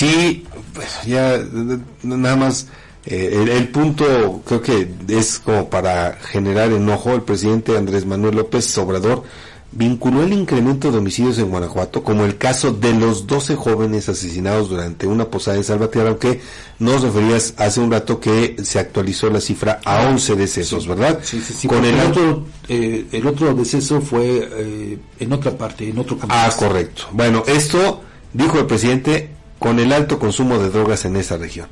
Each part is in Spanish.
Sí, pues ya nada más eh, el, punto creo que es como para generar enojo. El presidente Andrés Manuel López Obrador vinculó el incremento de homicidios en Guanajuato como el caso de los 12 jóvenes asesinados durante una posada en Salvatierra, aunque nos referías hace un rato que se actualizó la cifra a 11 decesos, ¿verdad? Sí, sí, sí. Con el, otro, eh, el otro deceso fue eh, en otra parte, en otro campo. Ah, correcto. Bueno, esto dijo el presidente con el alto consumo de drogas en esa región.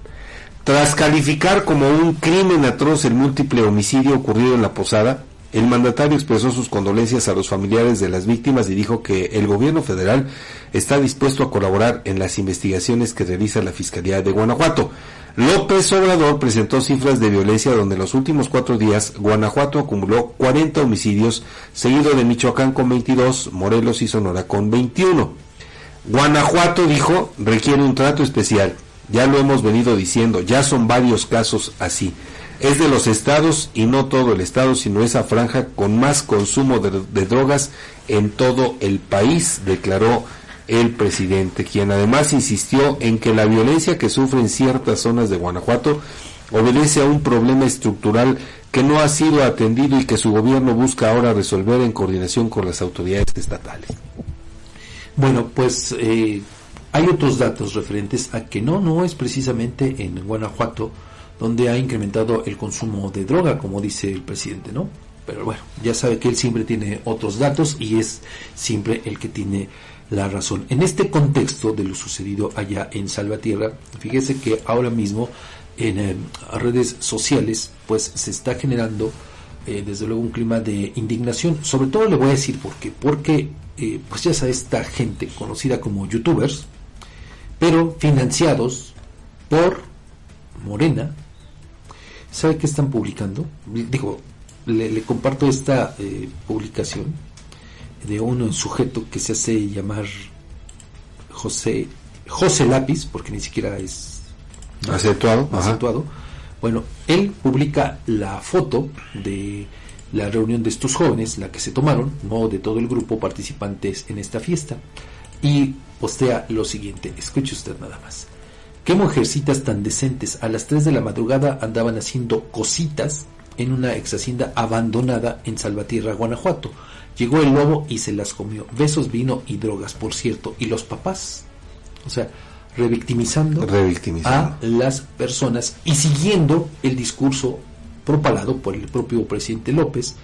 Tras calificar como un crimen atroz el múltiple homicidio ocurrido en la posada, el mandatario expresó sus condolencias a los familiares de las víctimas y dijo que el gobierno federal está dispuesto a colaborar en las investigaciones que realiza la Fiscalía de Guanajuato. López Obrador presentó cifras de violencia donde en los últimos cuatro días Guanajuato acumuló 40 homicidios, seguido de Michoacán con 22, Morelos y Sonora con 21. Guanajuato dijo requiere un trato especial. Ya lo hemos venido diciendo, ya son varios casos así. Es de los estados y no todo el estado, sino esa franja con más consumo de, drogas en todo el país, declaró el presidente, quien además insistió en que la violencia que sufren ciertas zonas de Guanajuato obedece a un problema estructural que no ha sido atendido y que su gobierno busca ahora resolver en coordinación con las autoridades estatales. Bueno, pues eh, hay otros datos referentes a que no, no es precisamente en Guanajuato donde ha incrementado el consumo de droga, como dice el presidente, ¿no? Pero bueno, ya sabe que él siempre tiene otros datos y es siempre el que tiene la razón. En este contexto de lo sucedido allá en Salvatierra, fíjese que ahora mismo en eh, redes sociales pues se está generando eh, desde luego un clima de indignación. Sobre todo le voy a decir por qué. Porque eh, pues ya sabe esta gente conocida como youtubers, pero financiados por Morena, ¿sabe qué están publicando? Digo, le, comparto esta eh, publicación de un sujeto que se hace llamar José José Lápiz, porque ni siquiera es acentuado. acentuado. Bueno, él publica la foto de la reunión de estos jóvenes, la que se tomaron, no de todo el grupo participantes en esta fiesta, y postea lo siguiente, escuche usted nada más. ¿Qué mujercitas tan decentes a las 3 de la madrugada andaban haciendo cositas en una ex hacienda abandonada en Salvatierra, Guanajuato? Llegó el lobo y se las comió. Besos, vino y drogas, por cierto. ¿Y los papás? O sea, revictimizando, revictimizando. a las personas y siguiendo el discurso propalado por el propio presidente López,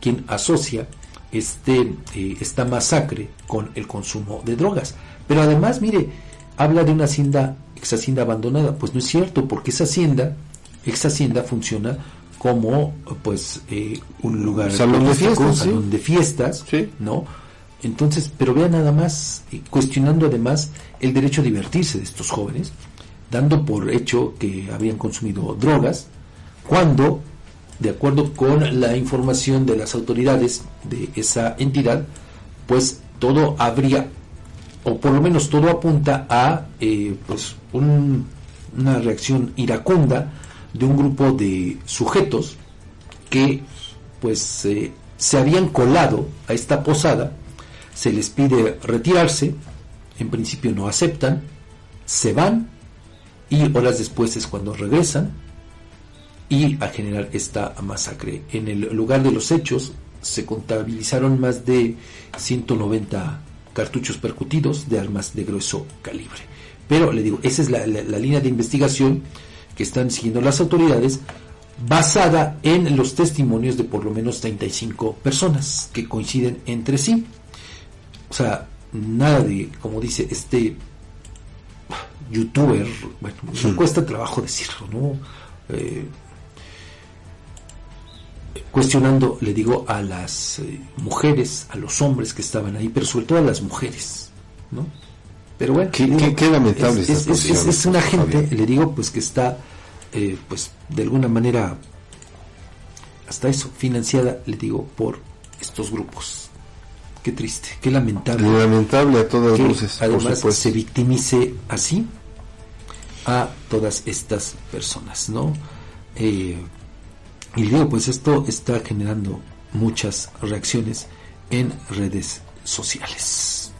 quien asocia este, eh, esta masacre con el consumo de drogas. Pero además, mire, habla de una hacienda, ex hacienda abandonada. Pues no es cierto, porque esa hacienda, ex hacienda funciona como pues eh, un lugar salón de fiestas, salón de fiestas, ¿no? Entonces, pero vea nada más, eh, cuestionando además el derecho a divertirse de estos jóvenes, dando por hecho que habían consumido drogas, cuando de acuerdo con la información de las autoridades de esa entidad, pues todo habría, o por lo menos todo apunta a eh, pues una reacción iracunda de un grupo de sujetos que pues eh, se habían colado a esta posada, se les pide retirarse, en principio no aceptan, se van y horas después es cuando regresan y a generar esta masacre. En el lugar de los hechos se contabilizaron más de 190 cartuchos percutidos de armas de grueso calibre. Pero le digo, esa es la, línea de investigación que están siguiendo las autoridades basada en los testimonios de por lo menos 35 personas que coinciden entre sí. O sea, nada de, como dice este youtuber, bueno, me cuesta trabajo decirlo, ¿no? Eh, cuestionando, le digo, a las eh, mujeres, a los hombres que estaban ahí, pero sobre todo a las mujeres, ¿no? Pero bueno, qué, lamentable es, es, una gente, le digo, pues que está, eh, pues de alguna manera, hasta eso, financiada, le digo, por estos grupos. Qué triste, qué lamentable. Lamentable a todas luces. Además, se victimice así a todas estas personas, ¿no? Eh, y digo, pues esto está generando muchas reacciones en redes sociales.